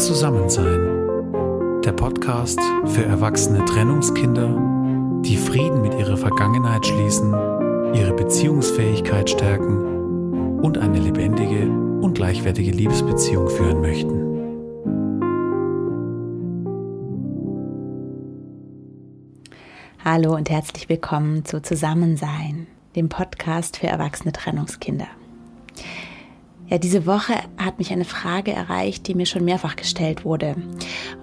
Zusammensein. Der Podcast für erwachsene Trennungskinder, die Frieden mit ihrer Vergangenheit schließen, ihre Beziehungsfähigkeit stärken und eine lebendige und gleichwertige Liebesbeziehung führen möchten. Hallo und herzlich willkommen zu Zusammensein, dem Podcast für erwachsene Trennungskinder. Ja, diese Woche hat mich eine Frage erreicht, die mir schon mehrfach gestellt wurde.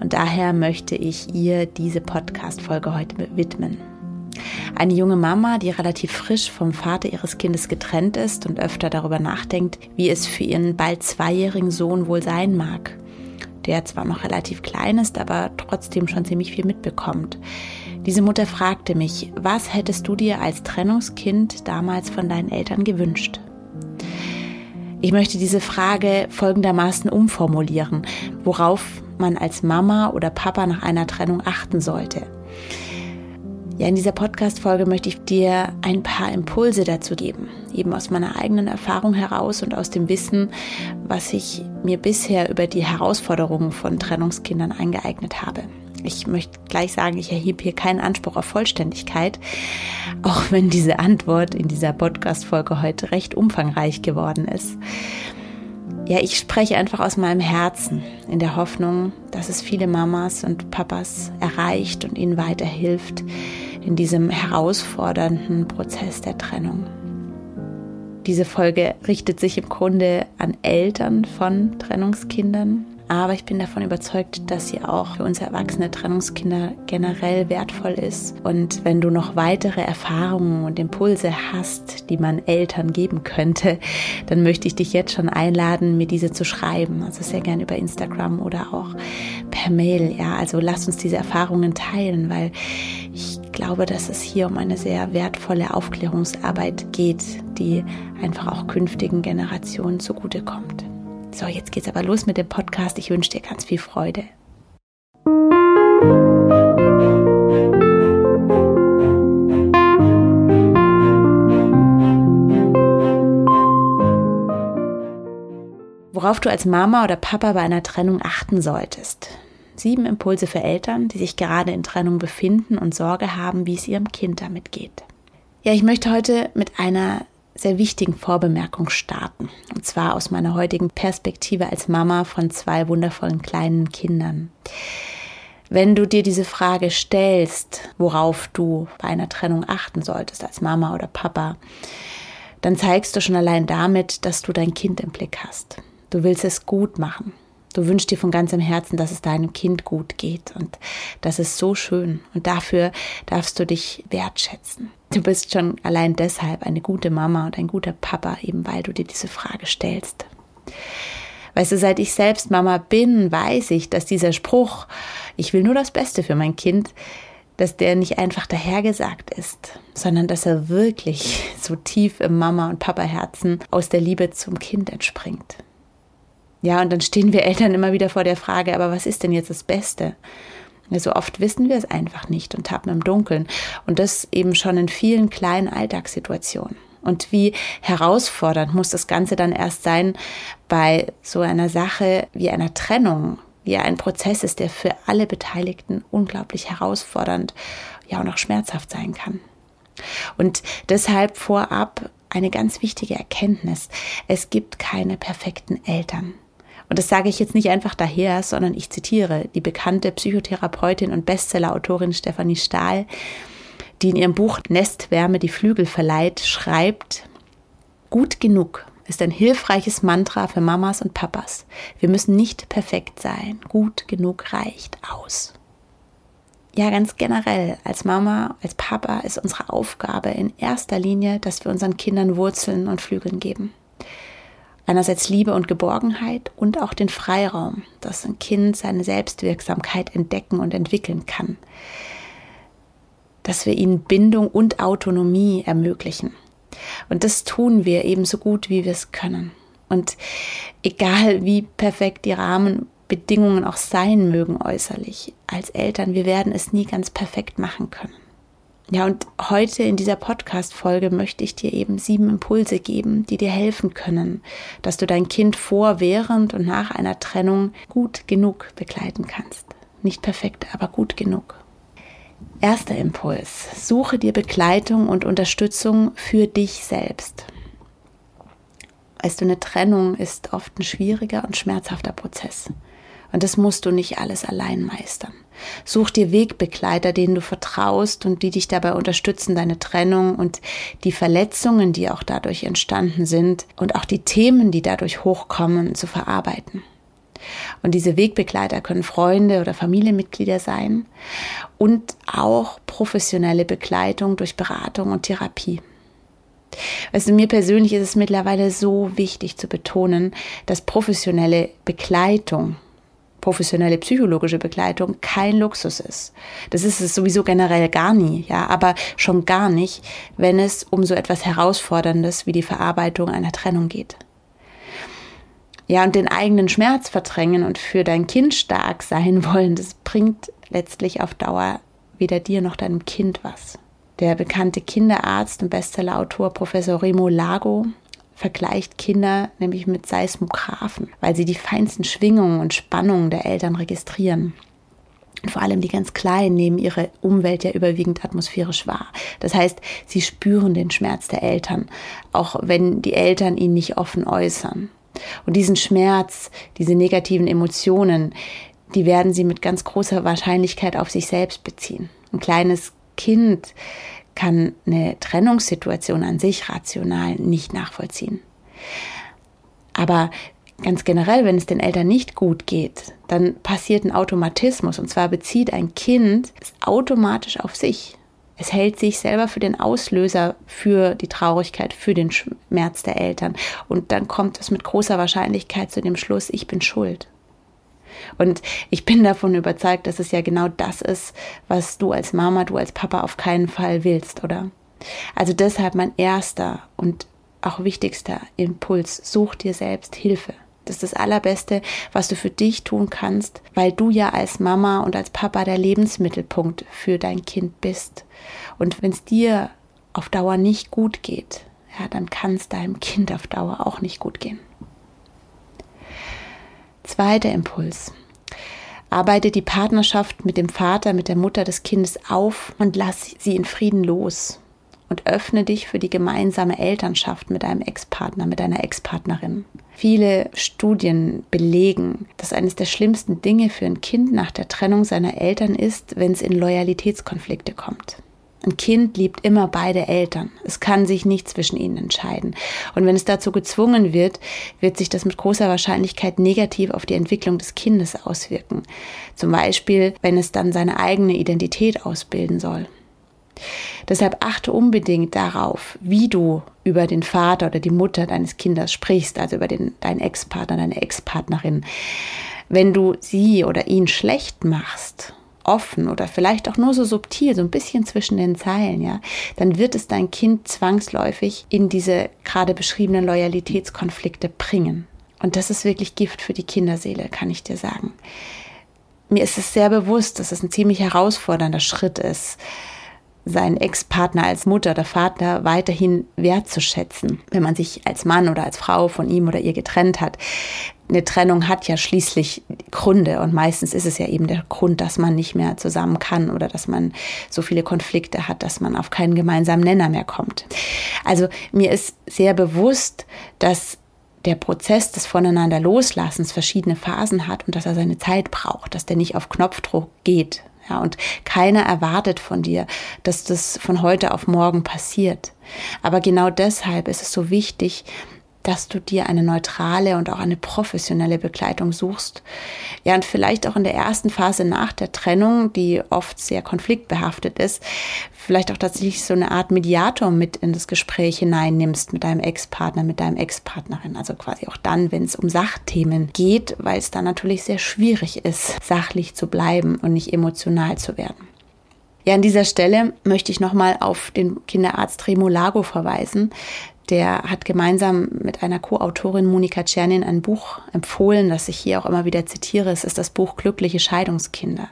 Und daher möchte ich ihr diese Podcast-Folge heute widmen. Eine junge Mama, die relativ frisch vom Vater ihres Kindes getrennt ist und öfter darüber nachdenkt, wie es für ihren bald zweijährigen Sohn wohl sein mag. Der zwar noch relativ klein ist, aber trotzdem schon ziemlich viel mitbekommt. Diese Mutter fragte mich, was hättest du dir als Trennungskind damals von deinen Eltern gewünscht? Ich möchte diese Frage folgendermaßen umformulieren, worauf man als Mama oder Papa nach einer Trennung achten sollte. Ja, in dieser Podcast-Folge möchte ich dir ein paar Impulse dazu geben, eben aus meiner eigenen Erfahrung heraus und aus dem Wissen, was ich mir bisher über die Herausforderungen von Trennungskindern eingeeignet habe. Ich möchte gleich sagen, ich erhebe hier keinen Anspruch auf Vollständigkeit, auch wenn diese Antwort in dieser Podcast-Folge heute recht umfangreich geworden ist. Ja, ich spreche einfach aus meinem Herzen in der Hoffnung, dass es viele Mamas und Papas erreicht und ihnen weiterhilft in diesem herausfordernden Prozess der Trennung. Diese Folge richtet sich im Grunde an Eltern von Trennungskindern, aber ich bin davon überzeugt, dass sie auch für uns erwachsene Trennungskinder generell wertvoll ist. Und wenn du noch weitere Erfahrungen und Impulse hast, die man Eltern geben könnte, dann möchte ich dich jetzt schon einladen, mir diese zu schreiben. Also sehr gerne über Instagram oder auch per Mail. Ja, also lass uns diese Erfahrungen teilen, weil ich glaube, dass es hier um eine sehr wertvolle Aufklärungsarbeit geht, die einfach auch künftigen Generationen zugutekommt. So, jetzt geht's aber los mit dem Podcast. Ich wünsche dir ganz viel Freude. Worauf du als Mama oder Papa bei einer Trennung achten solltest. Sieben Impulse für Eltern, die sich gerade in Trennung befinden und Sorge haben, wie es ihrem Kind damit geht. Ja, ich möchte heute mit einer sehr wichtigen Vorbemerkung starten. Und zwar aus meiner heutigen Perspektive als Mama von zwei wundervollen kleinen Kindern. Wenn du dir diese Frage stellst, worauf du bei einer Trennung achten solltest als Mama oder Papa, dann zeigst du schon allein damit, dass du dein Kind im Blick hast. Du willst es gut machen. Du wünschst dir von ganzem Herzen, dass es deinem Kind gut geht und das ist so schön und dafür darfst du dich wertschätzen. Du bist schon allein deshalb eine gute Mama und ein guter Papa, eben weil du dir diese Frage stellst. Weißt du, seit ich selbst Mama bin, weiß ich, dass dieser Spruch, ich will nur das Beste für mein Kind, dass der nicht einfach dahergesagt ist, sondern dass er wirklich so tief im Mama- und Papa-Herzen aus der Liebe zum Kind entspringt. Ja, und dann stehen wir Eltern immer wieder vor der Frage, aber was ist denn jetzt das Beste? So oft wissen wir es einfach nicht und tappen im Dunkeln. Und das eben schon in vielen kleinen Alltagssituationen. Und wie herausfordernd muss das Ganze dann erst sein bei so einer Sache wie einer Trennung, wie ein Prozess ist, der für alle Beteiligten unglaublich herausfordernd, ja und auch schmerzhaft sein kann. Und deshalb vorab eine ganz wichtige Erkenntnis. Es gibt keine perfekten Eltern. Und das sage ich jetzt nicht einfach daher, sondern ich zitiere die bekannte Psychotherapeutin und Bestsellerautorin Stefanie Stahl, die in ihrem Buch Nestwärme die Flügel verleiht, schreibt, gut genug ist ein hilfreiches Mantra für Mamas und Papas. Wir müssen nicht perfekt sein. Gut genug reicht aus. Ja, ganz generell, als Mama, als Papa ist unsere Aufgabe in erster Linie, dass wir unseren Kindern Wurzeln und Flügeln geben. Einerseits Liebe und Geborgenheit und auch den Freiraum, dass ein Kind seine Selbstwirksamkeit entdecken und entwickeln kann. Dass wir ihnen Bindung und Autonomie ermöglichen. Und das tun wir ebenso gut, wie wir es können. Und egal wie perfekt die Rahmenbedingungen auch sein mögen äußerlich, als Eltern, wir werden es nie ganz perfekt machen können. Ja, und heute in dieser Podcast-Folge möchte ich dir eben sieben Impulse geben, die dir helfen können, dass du dein Kind vor, während und nach einer Trennung gut genug begleiten kannst. Nicht perfekt, aber gut genug. Erster Impuls. Suche dir Begleitung und Unterstützung für dich selbst. Weißt du, eine Trennung ist oft ein schwieriger und schmerzhafter Prozess. Und das musst du nicht alles allein meistern. Such dir Wegbegleiter, denen du vertraust und die dich dabei unterstützen, deine Trennung und die Verletzungen, die auch dadurch entstanden sind und auch die Themen, die dadurch hochkommen, zu verarbeiten. Und diese Wegbegleiter können Freunde oder Familienmitglieder sein und auch professionelle Begleitung durch Beratung und Therapie. Also mir persönlich ist es mittlerweile so wichtig zu betonen, dass professionelle Begleitung professionelle psychologische Begleitung kein Luxus ist. Das ist es sowieso generell gar nie, ja, aber schon gar nicht, wenn es um so etwas Herausforderndes wie die Verarbeitung einer Trennung geht. Ja, und den eigenen Schmerz verdrängen und für dein Kind stark sein wollen, das bringt letztlich auf Dauer weder dir noch deinem Kind was. Der bekannte Kinderarzt und Bestsellerautor Professor Remo Lago vergleicht Kinder nämlich mit Seismographen, weil sie die feinsten Schwingungen und Spannungen der Eltern registrieren. Und vor allem die ganz Kleinen nehmen ihre Umwelt ja überwiegend atmosphärisch wahr. Das heißt, sie spüren den Schmerz der Eltern, auch wenn die Eltern ihn nicht offen äußern. Und diesen Schmerz, diese negativen Emotionen, die werden sie mit ganz großer Wahrscheinlichkeit auf sich selbst beziehen. Ein kleines Kind kann eine Trennungssituation an sich rational nicht nachvollziehen. Aber ganz generell, wenn es den Eltern nicht gut geht, dann passiert ein Automatismus. Und zwar bezieht ein Kind es automatisch auf sich. Es hält sich selber für den Auslöser für die Traurigkeit, für den Schmerz der Eltern. Und dann kommt es mit großer Wahrscheinlichkeit zu dem Schluss, ich bin schuld. Und ich bin davon überzeugt, dass es ja genau das ist, was du als Mama, du als Papa auf keinen Fall willst, oder? Also deshalb mein erster und auch wichtigster Impuls, such dir selbst Hilfe. Das ist das Allerbeste, was du für dich tun kannst, weil du ja als Mama und als Papa der Lebensmittelpunkt für dein Kind bist. Und wenn es dir auf Dauer nicht gut geht, ja, dann kann es deinem Kind auf Dauer auch nicht gut gehen. Zweiter Impuls. Arbeite die Partnerschaft mit dem Vater, mit der Mutter des Kindes auf und lass sie in Frieden los. Und öffne dich für die gemeinsame Elternschaft mit deinem Ex-Partner, mit deiner Ex-Partnerin. Viele Studien belegen, dass eines der schlimmsten Dinge für ein Kind nach der Trennung seiner Eltern ist, wenn es in Loyalitätskonflikte kommt. Ein Kind liebt immer beide Eltern. Es kann sich nicht zwischen ihnen entscheiden. Und wenn es dazu gezwungen wird, wird sich das mit großer Wahrscheinlichkeit negativ auf die Entwicklung des Kindes auswirken. Zum Beispiel, wenn es dann seine eigene Identität ausbilden soll. Deshalb achte unbedingt darauf, wie du über den Vater oder die Mutter deines Kindes sprichst, also über den, deinen Ex-Partner, deine Ex-Partnerin. Wenn du sie oder ihn schlecht machst offen oder vielleicht auch nur so subtil, so ein bisschen zwischen den Zeilen, ja, dann wird es dein Kind zwangsläufig in diese gerade beschriebenen Loyalitätskonflikte bringen. Und das ist wirklich Gift für die Kinderseele, kann ich dir sagen. Mir ist es sehr bewusst, dass es ein ziemlich herausfordernder Schritt ist, seinen Ex-Partner als Mutter oder Vater weiterhin wertzuschätzen, wenn man sich als Mann oder als Frau von ihm oder ihr getrennt hat eine Trennung hat ja schließlich Gründe und meistens ist es ja eben der Grund, dass man nicht mehr zusammen kann oder dass man so viele Konflikte hat, dass man auf keinen gemeinsamen Nenner mehr kommt. Also mir ist sehr bewusst, dass der Prozess des Voneinander Loslassens verschiedene Phasen hat und dass er seine Zeit braucht, dass der nicht auf Knopfdruck geht. Ja, und keiner erwartet von dir, dass das von heute auf morgen passiert. Aber genau deshalb ist es so wichtig, dass du dir eine neutrale und auch eine professionelle Begleitung suchst. Ja, und vielleicht auch in der ersten Phase nach der Trennung, die oft sehr konfliktbehaftet ist, vielleicht auch tatsächlich so eine Art Mediator mit in das Gespräch hineinnimmst mit deinem Ex-Partner, mit deinem Ex-Partnerin. Also quasi auch dann, wenn es um Sachthemen geht, weil es dann natürlich sehr schwierig ist, sachlich zu bleiben und nicht emotional zu werden. Ja, an dieser Stelle möchte ich nochmal auf den Kinderarzt Remo Lago verweisen, der hat gemeinsam mit einer Co-Autorin Monika Czernin ein Buch empfohlen, das ich hier auch immer wieder zitiere. Es ist das Buch Glückliche Scheidungskinder.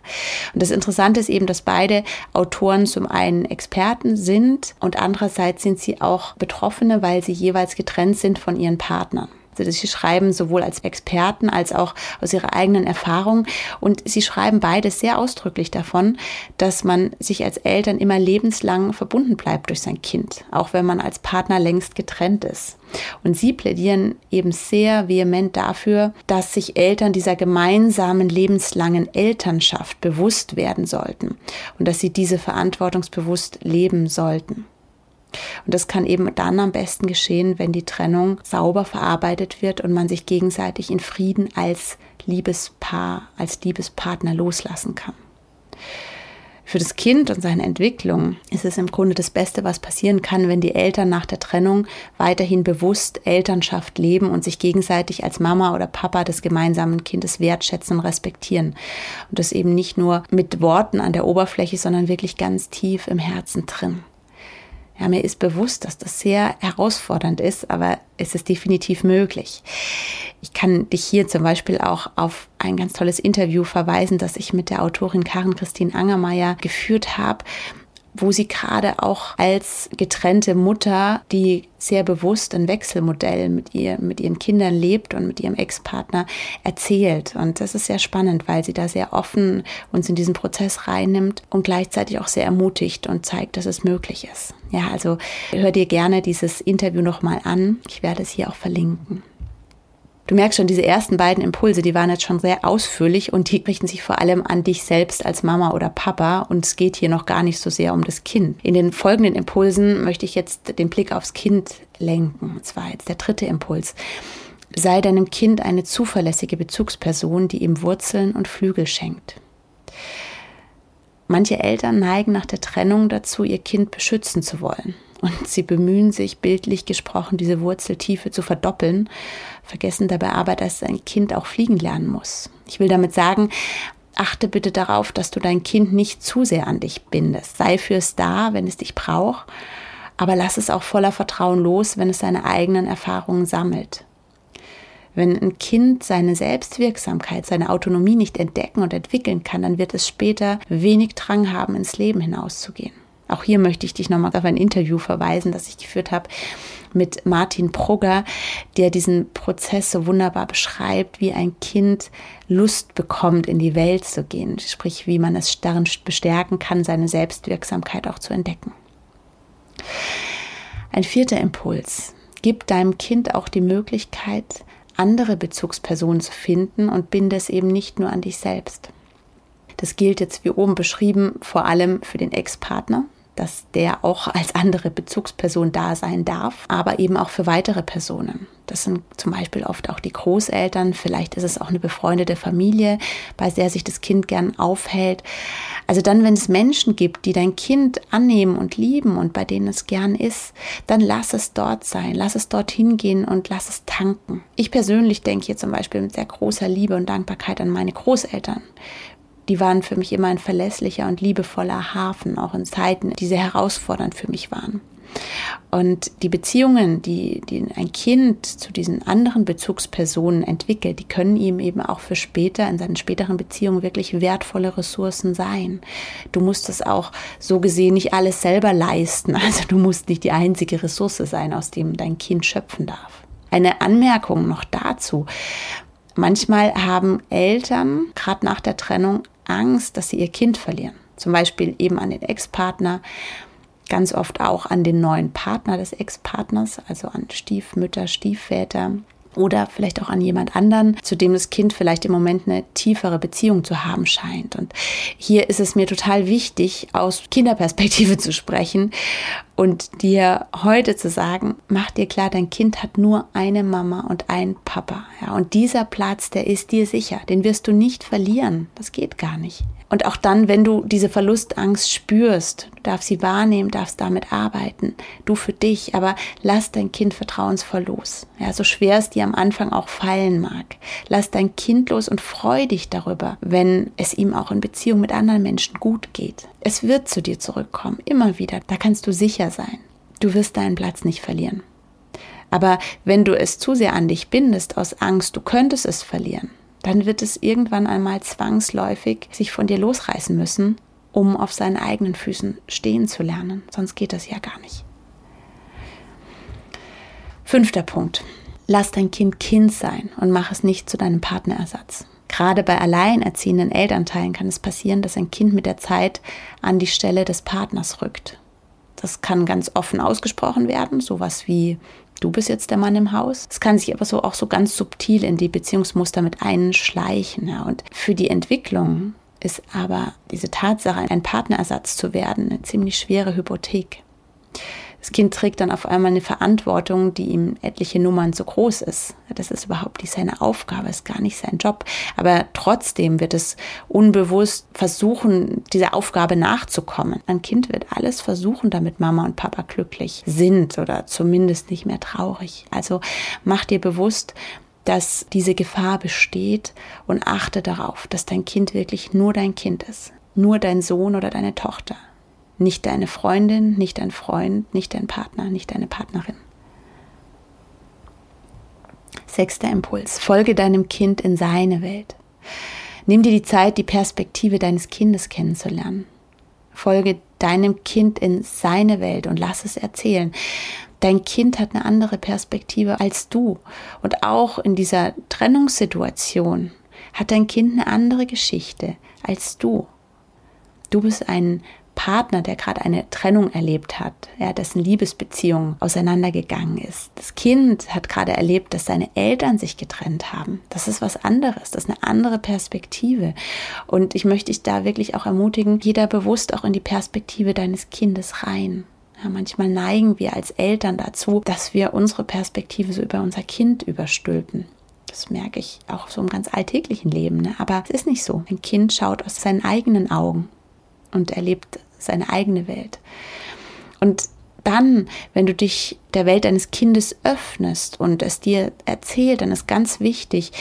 Und das Interessante ist eben, dass beide Autoren zum einen Experten sind und andererseits sind sie auch Betroffene, weil sie jeweils getrennt sind von ihren Partnern. Also sie schreiben sowohl als Experten als auch aus ihrer eigenen Erfahrung. Und sie schreiben beide sehr ausdrücklich davon, dass man sich als Eltern immer lebenslang verbunden bleibt durch sein Kind, auch wenn man als Partner längst getrennt ist. Und sie plädieren eben sehr vehement dafür, dass sich Eltern dieser gemeinsamen lebenslangen Elternschaft bewusst werden sollten und dass sie diese verantwortungsbewusst leben sollten. Und das kann eben dann am besten geschehen, wenn die Trennung sauber verarbeitet wird und man sich gegenseitig in Frieden als Liebespaar, als Liebespartner loslassen kann. Für das Kind und seine Entwicklung ist es im Grunde das Beste, was passieren kann, wenn die Eltern nach der Trennung weiterhin bewusst Elternschaft leben und sich gegenseitig als Mama oder Papa des gemeinsamen Kindes wertschätzen und respektieren. Und das eben nicht nur mit Worten an der Oberfläche, sondern wirklich ganz tief im Herzen drin. Ja, mir ist bewusst, dass das sehr herausfordernd ist, aber es ist definitiv möglich. Ich kann dich hier zum Beispiel auch auf ein ganz tolles Interview verweisen, das ich mit der Autorin Karin Christine Angermeier geführt habe wo sie gerade auch als getrennte Mutter, die sehr bewusst ein Wechselmodell mit ihr, mit ihren Kindern lebt und mit ihrem Ex-Partner erzählt. Und das ist sehr spannend, weil sie da sehr offen uns in diesen Prozess reinnimmt und gleichzeitig auch sehr ermutigt und zeigt, dass es möglich ist. Ja, also hör dir gerne dieses Interview nochmal an. Ich werde es hier auch verlinken. Du merkst schon, diese ersten beiden Impulse, die waren jetzt schon sehr ausführlich und die richten sich vor allem an dich selbst als Mama oder Papa und es geht hier noch gar nicht so sehr um das Kind. In den folgenden Impulsen möchte ich jetzt den Blick aufs Kind lenken. Und zwar jetzt der dritte Impuls. Sei deinem Kind eine zuverlässige Bezugsperson, die ihm Wurzeln und Flügel schenkt. Manche Eltern neigen nach der Trennung dazu, ihr Kind beschützen zu wollen. Und sie bemühen sich, bildlich gesprochen, diese Wurzeltiefe zu verdoppeln, vergessen dabei aber, dass ein Kind auch fliegen lernen muss. Ich will damit sagen, achte bitte darauf, dass du dein Kind nicht zu sehr an dich bindest. Sei fürs da, wenn es dich braucht, aber lass es auch voller Vertrauen los, wenn es seine eigenen Erfahrungen sammelt. Wenn ein Kind seine Selbstwirksamkeit, seine Autonomie nicht entdecken und entwickeln kann, dann wird es später wenig Drang haben, ins Leben hinauszugehen. Auch hier möchte ich dich nochmal auf ein Interview verweisen, das ich geführt habe mit Martin Prugger, der diesen Prozess so wunderbar beschreibt, wie ein Kind Lust bekommt, in die Welt zu gehen. Sprich, wie man es darin bestärken kann, seine Selbstwirksamkeit auch zu entdecken. Ein vierter Impuls. Gib deinem Kind auch die Möglichkeit, andere Bezugspersonen zu finden und binde es eben nicht nur an dich selbst. Das gilt jetzt wie oben beschrieben vor allem für den Ex-Partner, dass der auch als andere Bezugsperson da sein darf, aber eben auch für weitere Personen. Das sind zum Beispiel oft auch die Großeltern, vielleicht ist es auch eine befreundete Familie, bei der sich das Kind gern aufhält. Also dann, wenn es Menschen gibt, die dein Kind annehmen und lieben und bei denen es gern ist, dann lass es dort sein, lass es dorthin gehen und lass es tanken. Ich persönlich denke hier zum Beispiel mit sehr großer Liebe und Dankbarkeit an meine Großeltern die waren für mich immer ein verlässlicher und liebevoller Hafen, auch in Zeiten, die sehr herausfordernd für mich waren. Und die Beziehungen, die, die ein Kind zu diesen anderen Bezugspersonen entwickelt, die können ihm eben auch für später, in seinen späteren Beziehungen wirklich wertvolle Ressourcen sein. Du musst es auch so gesehen nicht alles selber leisten. Also du musst nicht die einzige Ressource sein, aus dem dein Kind schöpfen darf. Eine Anmerkung noch dazu. Manchmal haben Eltern, gerade nach der Trennung, Angst, dass sie ihr Kind verlieren. Zum Beispiel eben an den Ex-Partner, ganz oft auch an den neuen Partner des Ex-Partners, also an Stiefmütter, Stiefväter oder vielleicht auch an jemand anderen, zu dem das Kind vielleicht im Moment eine tiefere Beziehung zu haben scheint. Und hier ist es mir total wichtig, aus Kinderperspektive zu sprechen und dir heute zu sagen, mach dir klar, dein Kind hat nur eine Mama und einen Papa. Ja, und dieser Platz, der ist dir sicher, den wirst du nicht verlieren. Das geht gar nicht. Und auch dann, wenn du diese Verlustangst spürst, darfst sie wahrnehmen, darfst damit arbeiten, du für dich, aber lass dein Kind vertrauensvoll los. Ja, so schwer es dir am Anfang auch fallen mag. Lass dein Kind los und freu dich darüber, wenn es ihm auch in Beziehung mit anderen Menschen gut geht. Es wird zu dir zurückkommen, immer wieder. Da kannst du sicher sein. Du wirst deinen Platz nicht verlieren. Aber wenn du es zu sehr an dich bindest aus Angst, du könntest es verlieren, dann wird es irgendwann einmal zwangsläufig sich von dir losreißen müssen, um auf seinen eigenen Füßen stehen zu lernen. Sonst geht das ja gar nicht. Fünfter Punkt. Lass dein Kind Kind sein und mach es nicht zu deinem Partnerersatz. Gerade bei alleinerziehenden Elternteilen kann es passieren, dass ein Kind mit der Zeit an die Stelle des Partners rückt. Das kann ganz offen ausgesprochen werden, sowas wie du bist jetzt der Mann im Haus. Es kann sich aber so auch so ganz subtil in die Beziehungsmuster mit einschleichen. Ja. Und für die Entwicklung ist aber diese Tatsache, ein Partnerersatz zu werden, eine ziemlich schwere Hypothek. Das Kind trägt dann auf einmal eine Verantwortung, die ihm etliche Nummern zu groß ist. Das ist überhaupt nicht seine Aufgabe, ist gar nicht sein Job. Aber trotzdem wird es unbewusst versuchen, dieser Aufgabe nachzukommen. Ein Kind wird alles versuchen, damit Mama und Papa glücklich sind oder zumindest nicht mehr traurig. Also mach dir bewusst, dass diese Gefahr besteht und achte darauf, dass dein Kind wirklich nur dein Kind ist. Nur dein Sohn oder deine Tochter. Nicht deine Freundin, nicht dein Freund, nicht dein Partner, nicht deine Partnerin. Sechster Impuls. Folge deinem Kind in seine Welt. Nimm dir die Zeit, die Perspektive deines Kindes kennenzulernen. Folge deinem Kind in seine Welt und lass es erzählen. Dein Kind hat eine andere Perspektive als du. Und auch in dieser Trennungssituation hat dein Kind eine andere Geschichte als du. Du bist ein Partner, der gerade eine Trennung erlebt hat, ja, dessen Liebesbeziehung auseinandergegangen ist. Das Kind hat gerade erlebt, dass seine Eltern sich getrennt haben. Das ist was anderes, das ist eine andere Perspektive. Und ich möchte dich da wirklich auch ermutigen, jeder bewusst auch in die Perspektive deines Kindes rein. Ja, manchmal neigen wir als Eltern dazu, dass wir unsere Perspektive so über unser Kind überstülpen. Das merke ich auch so im ganz alltäglichen Leben. Ne? Aber es ist nicht so. Ein Kind schaut aus seinen eigenen Augen und erlebt seine eigene Welt. Und dann, wenn du dich der Welt deines Kindes öffnest und es dir erzählt, dann ist ganz wichtig,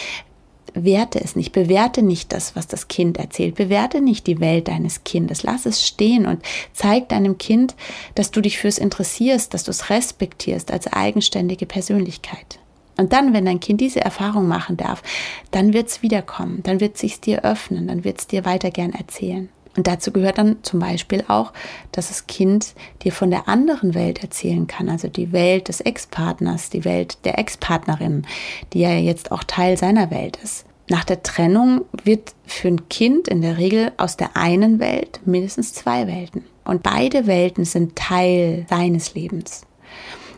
werte es nicht, bewerte nicht das, was das Kind erzählt, bewerte nicht die Welt deines Kindes, lass es stehen und zeig deinem Kind, dass du dich fürs interessierst, dass du es respektierst als eigenständige Persönlichkeit. Und dann, wenn dein Kind diese Erfahrung machen darf, dann wird es wiederkommen, dann wird es sich dir öffnen, dann wird es dir weiter gern erzählen. Und dazu gehört dann zum Beispiel auch, dass das Kind dir von der anderen Welt erzählen kann, also die Welt des Ex-Partners, die Welt der Ex-Partnerin, die ja jetzt auch Teil seiner Welt ist. Nach der Trennung wird für ein Kind in der Regel aus der einen Welt mindestens zwei Welten. Und beide Welten sind Teil seines Lebens.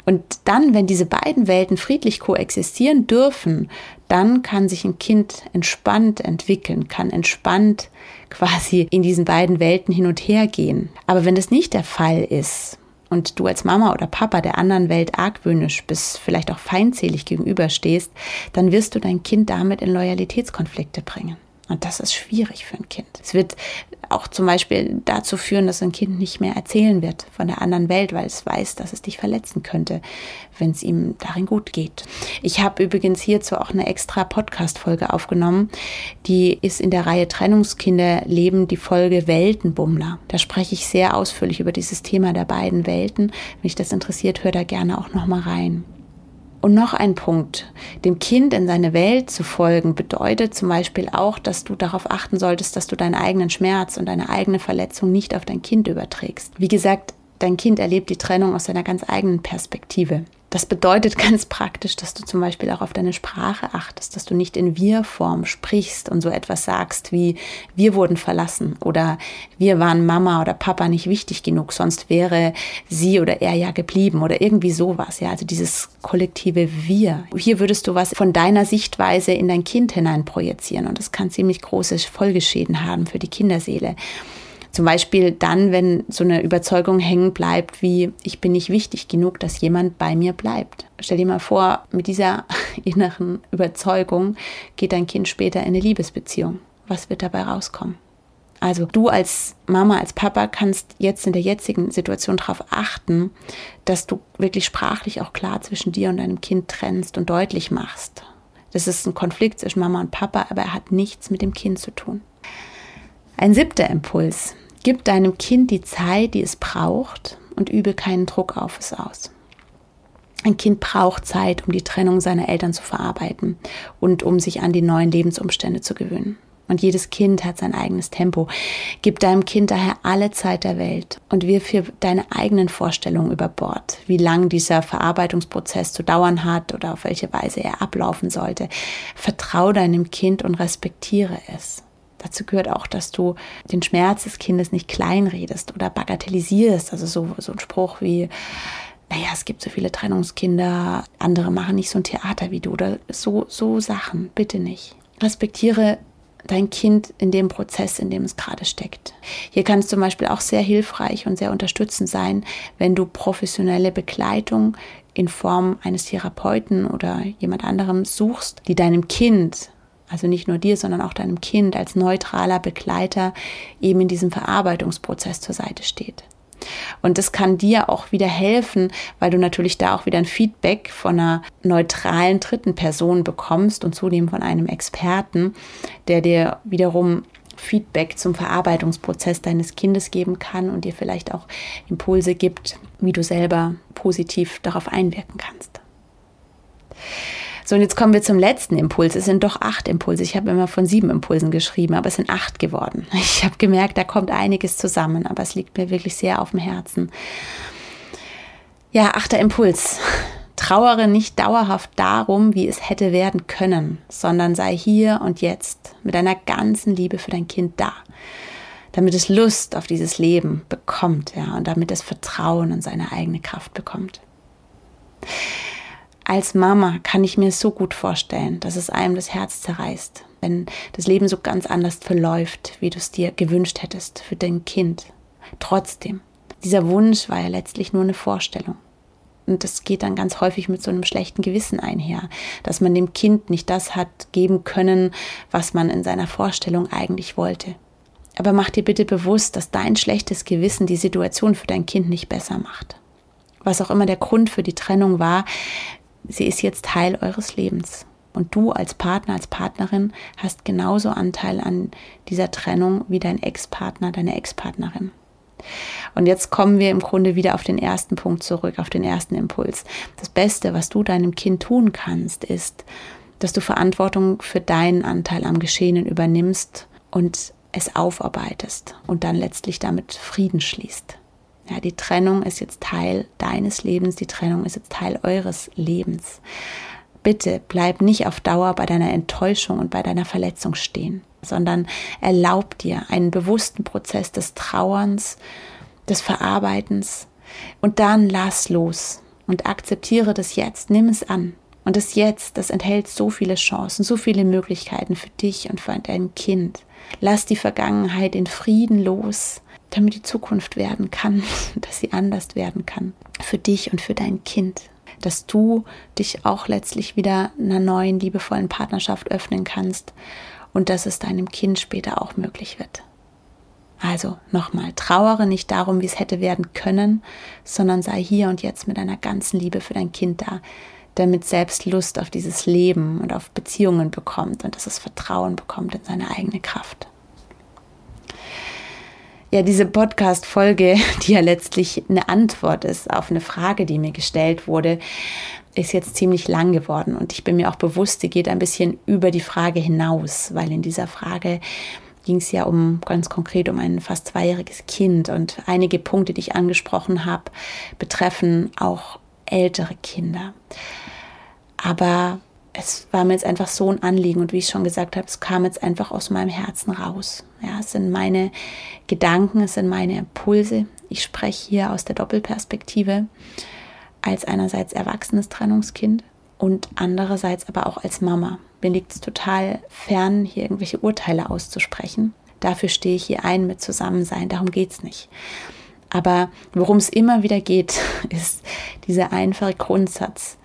Und dann, wenn diese beiden Welten friedlich koexistieren dürfen, dann kann sich ein Kind entspannt entwickeln, kann entspannt quasi in diesen beiden Welten hin und her gehen. Aber wenn das nicht der Fall ist, und du als Mama oder Papa der anderen Welt argwöhnisch bis vielleicht auch feindselig gegenüberstehst, dann wirst du dein Kind damit in Loyalitätskonflikte bringen. Und das ist schwierig für ein Kind. Es wird auch zum Beispiel dazu führen, dass ein Kind nicht mehr erzählen wird von der anderen Welt, weil es weiß, dass es dich verletzen könnte, wenn es ihm darin gut geht. Ich habe übrigens hierzu auch eine extra Podcast-Folge aufgenommen. Die ist in der Reihe Trennungskinder leben die Folge Weltenbummler. Da spreche ich sehr ausführlich über dieses Thema der beiden Welten. Wenn dich das interessiert, hör da gerne auch noch mal rein. Und noch ein Punkt. Dem Kind in seine Welt zu folgen bedeutet zum Beispiel auch, dass du darauf achten solltest, dass du deinen eigenen Schmerz und deine eigene Verletzung nicht auf dein Kind überträgst. Wie gesagt, dein Kind erlebt die Trennung aus seiner ganz eigenen Perspektive. Das bedeutet ganz praktisch, dass du zum Beispiel auch auf deine Sprache achtest, dass du nicht in Wir-Form sprichst und so etwas sagst wie wir wurden verlassen oder wir waren Mama oder Papa nicht wichtig genug, sonst wäre sie oder er ja geblieben oder irgendwie sowas. Ja, also dieses kollektive Wir. Hier würdest du was von deiner Sichtweise in dein Kind hinein projizieren und das kann ziemlich große Folgeschäden haben für die Kinderseele. Zum Beispiel dann, wenn so eine Überzeugung hängen bleibt, wie ich bin nicht wichtig genug, dass jemand bei mir bleibt. Stell dir mal vor, mit dieser inneren Überzeugung geht dein Kind später in eine Liebesbeziehung. Was wird dabei rauskommen? Also du als Mama, als Papa kannst jetzt in der jetzigen Situation darauf achten, dass du wirklich sprachlich auch klar zwischen dir und deinem Kind trennst und deutlich machst. Das ist ein Konflikt zwischen Mama und Papa, aber er hat nichts mit dem Kind zu tun. Ein siebter Impuls. Gib deinem Kind die Zeit, die es braucht und übe keinen Druck auf es aus. Ein Kind braucht Zeit, um die Trennung seiner Eltern zu verarbeiten und um sich an die neuen Lebensumstände zu gewöhnen. Und jedes Kind hat sein eigenes Tempo. Gib deinem Kind daher alle Zeit der Welt und wirf für deine eigenen Vorstellungen über Bord, wie lang dieser Verarbeitungsprozess zu dauern hat oder auf welche Weise er ablaufen sollte. Vertrau deinem Kind und respektiere es. Dazu gehört auch, dass du den Schmerz des Kindes nicht kleinredest oder bagatellisierst. Also so, so ein Spruch wie, naja, es gibt so viele Trennungskinder, andere machen nicht so ein Theater wie du oder so, so Sachen. Bitte nicht. Respektiere dein Kind in dem Prozess, in dem es gerade steckt. Hier kann es zum Beispiel auch sehr hilfreich und sehr unterstützend sein, wenn du professionelle Begleitung in Form eines Therapeuten oder jemand anderem suchst, die deinem Kind, also nicht nur dir, sondern auch deinem Kind als neutraler Begleiter eben in diesem Verarbeitungsprozess zur Seite steht. Und das kann dir auch wieder helfen, weil du natürlich da auch wieder ein Feedback von einer neutralen dritten Person bekommst und zudem von einem Experten, der dir wiederum Feedback zum Verarbeitungsprozess deines Kindes geben kann und dir vielleicht auch Impulse gibt, wie du selber positiv darauf einwirken kannst. So, und jetzt kommen wir zum letzten Impuls. Es sind doch acht Impulse. Ich habe immer von sieben Impulsen geschrieben, aber es sind acht geworden. Ich habe gemerkt, da kommt einiges zusammen, aber es liegt mir wirklich sehr auf dem Herzen. Ja, achter Impuls. Trauere nicht dauerhaft darum, wie es hätte werden können, sondern sei hier und jetzt mit deiner ganzen Liebe für dein Kind da, damit es Lust auf dieses Leben bekommt, ja, und damit es Vertrauen in seine eigene Kraft bekommt als Mama kann ich mir so gut vorstellen, dass es einem das Herz zerreißt, wenn das Leben so ganz anders verläuft, wie du es dir gewünscht hättest für dein Kind. Trotzdem, dieser Wunsch war ja letztlich nur eine Vorstellung. Und das geht dann ganz häufig mit so einem schlechten Gewissen einher, dass man dem Kind nicht das hat geben können, was man in seiner Vorstellung eigentlich wollte. Aber mach dir bitte bewusst, dass dein schlechtes Gewissen die Situation für dein Kind nicht besser macht. Was auch immer der Grund für die Trennung war, sie ist jetzt Teil eures Lebens. Und du als Partner, als Partnerin hast genauso Anteil an dieser Trennung wie dein Ex-Partner, deine Ex-Partnerin. Und jetzt kommen wir im Grunde wieder auf den ersten Punkt zurück, auf den ersten Impuls. Das Beste, was du deinem Kind tun kannst, ist, dass du Verantwortung für deinen Anteil am Geschehenen übernimmst und es aufarbeitest und dann letztlich damit Frieden schließt. Ja, die Trennung ist jetzt Teil deines Lebens, die Trennung ist jetzt Teil eures Lebens. Bitte bleib nicht auf Dauer bei deiner Enttäuschung und bei deiner Verletzung stehen, sondern erlaub dir einen bewussten Prozess des Trauerns, des Verarbeitens und dann lass los und akzeptiere das jetzt, nimm es an. Und das Jetzt, das enthält so viele Chancen, so viele Möglichkeiten für dich und für dein Kind. Lass die Vergangenheit in Frieden los damit die Zukunft werden kann, dass sie anders werden kann. Für dich und für dein Kind. Dass du dich auch letztlich wieder einer neuen, liebevollen Partnerschaft öffnen kannst und dass es deinem Kind später auch möglich wird. Also nochmal, trauere nicht darum, wie es hätte werden können, sondern sei hier und jetzt mit deiner ganzen Liebe für dein Kind da, damit selbst Lust auf dieses Leben und auf Beziehungen bekommt und dass es Vertrauen bekommt in seine eigene Kraft ja, diese Podcast-Folge, die ja letztlich eine Antwort ist auf eine Frage, die mir gestellt wurde, ist jetzt ziemlich lang geworden. Und ich bin mir auch bewusst, sie geht ein bisschen über die Frage hinaus, weil in dieser Frage ging es ja um ganz konkret um ein fast zweijähriges Kind. Und einige Punkte, die ich angesprochen habe, betreffen auch ältere Kinder. Aber es war mir jetzt einfach so ein Anliegen und wie ich schon gesagt habe, es kam jetzt einfach aus meinem Herzen raus. Ja, es sind meine Gedanken, es sind meine Impulse. Ich spreche hier aus der Doppelperspektive als einerseits erwachsenes Trennungskind und andererseits aber auch als Mama. Mir liegt es total fern, hier irgendwelche Urteile auszusprechen. Dafür stehe ich hier ein mit Zusammensein, darum geht es nicht. Aber worum es immer wieder geht, ist dieser einfache Grundsatz,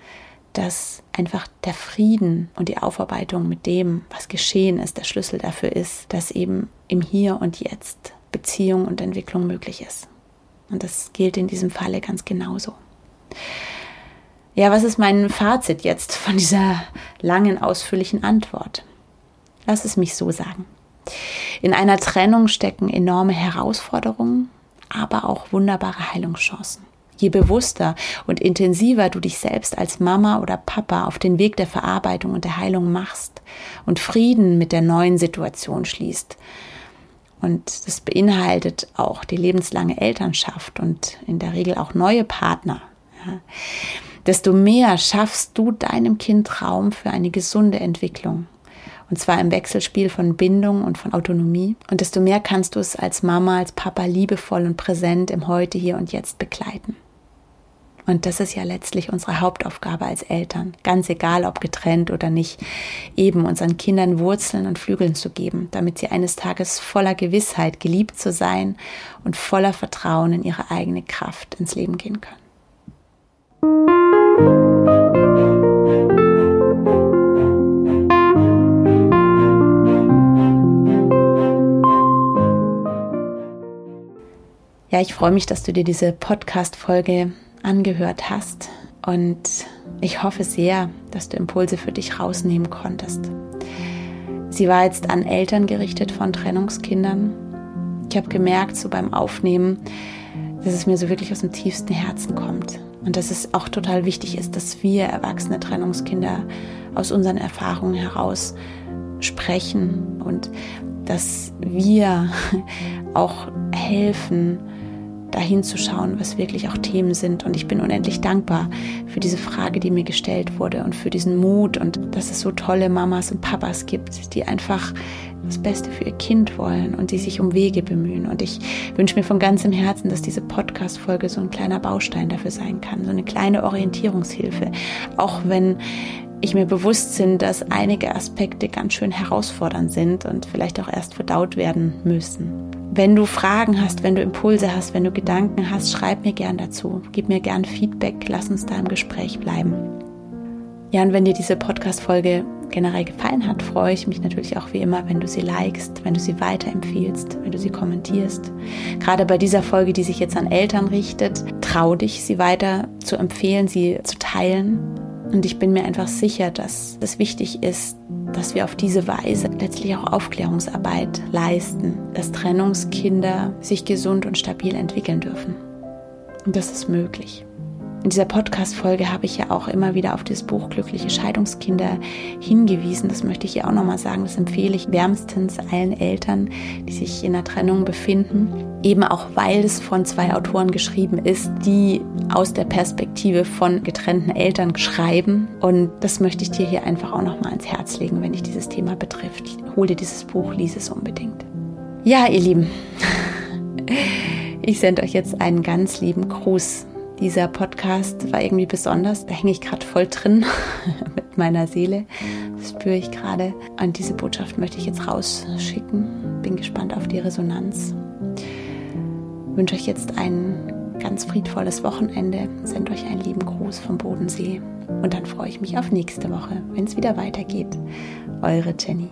dass einfach der Frieden und die Aufarbeitung mit dem, was geschehen ist, der Schlüssel dafür ist, dass eben im Hier und Jetzt Beziehung und Entwicklung möglich ist. Und das gilt in diesem Falle ganz genauso. Ja, was ist mein Fazit jetzt von dieser langen, ausführlichen Antwort? Lass es mich so sagen. In einer Trennung stecken enorme Herausforderungen, aber auch wunderbare Heilungschancen. Je bewusster und intensiver du dich selbst als Mama oder Papa auf den Weg der Verarbeitung und der Heilung machst und Frieden mit der neuen Situation schließt, und das beinhaltet auch die lebenslange Elternschaft und in der Regel auch neue Partner. Ja. Desto mehr schaffst du deinem Kind Raum für eine gesunde Entwicklung. Und zwar im Wechselspiel von Bindung und von Autonomie. Und desto mehr kannst du es als Mama, als Papa liebevoll und präsent im Heute, hier und jetzt begleiten. Und das ist ja letztlich unsere Hauptaufgabe als Eltern, ganz egal ob getrennt oder nicht, eben unseren Kindern Wurzeln und Flügeln zu geben, damit sie eines Tages voller Gewissheit geliebt zu sein und voller Vertrauen in ihre eigene Kraft ins Leben gehen können. Ja, ich freue mich, dass du dir diese Podcast-Folge angehört hast und ich hoffe sehr, dass du Impulse für dich rausnehmen konntest. Sie war jetzt an Eltern gerichtet von Trennungskindern. Ich habe gemerkt, so beim Aufnehmen, dass es mir so wirklich aus dem tiefsten Herzen kommt und dass es auch total wichtig ist, dass wir erwachsene Trennungskinder aus unseren Erfahrungen heraus sprechen und dass wir auch helfen, dahin zu schauen, was wirklich auch Themen sind. Und ich bin unendlich dankbar für diese Frage, die mir gestellt wurde und für diesen Mut und dass es so tolle Mamas und Papas gibt, die einfach das Beste für ihr Kind wollen und die sich um Wege bemühen. Und ich wünsche mir von ganzem Herzen, dass diese Podcast-Folge so ein kleiner Baustein dafür sein kann, so eine kleine Orientierungshilfe. Auch wenn ich mir bewusst bin, dass einige Aspekte ganz schön herausfordernd sind und vielleicht auch erst verdaut werden müssen. Wenn du Fragen hast, wenn du Impulse hast, wenn du Gedanken hast, schreib mir gern dazu. Gib mir gern Feedback, lass uns da im Gespräch bleiben. Ja, und wenn dir diese Podcast-Folge generell gefallen hat, freue ich mich natürlich auch wie immer, wenn du sie likest, wenn du sie weiterempfiehlst, wenn du sie kommentierst. Gerade bei dieser Folge, die sich jetzt an Eltern richtet, trau dich, sie weiter zu empfehlen, sie zu teilen. Und ich bin mir einfach sicher, dass es wichtig ist, dass wir auf diese Weise letztlich auch Aufklärungsarbeit leisten, dass Trennungskinder sich gesund und stabil entwickeln dürfen. Und das ist möglich. In dieser Podcast-Folge habe ich ja auch immer wieder auf das Buch Glückliche Scheidungskinder hingewiesen. Das möchte ich hier auch nochmal sagen. Das empfehle ich wärmstens allen Eltern, die sich in einer Trennung befinden. Eben auch, weil es von zwei Autoren geschrieben ist, die aus der Perspektive von getrennten Eltern schreiben. Und das möchte ich dir hier einfach auch nochmal ans Herz legen, wenn dich dieses Thema betrifft. Hol dir dieses Buch, lies es unbedingt. Ja, ihr Lieben. Ich sende euch jetzt einen ganz lieben Gruß dieser Podcast war irgendwie besonders. Da hänge ich gerade voll drin mit meiner Seele. Das spüre ich gerade. Und diese Botschaft möchte ich jetzt rausschicken. Bin gespannt auf die Resonanz. Wünsche euch jetzt ein ganz friedvolles Wochenende. Sende euch einen lieben Gruß vom Bodensee. Und dann freue ich mich auf nächste Woche, wenn es wieder weitergeht. Eure Jenny.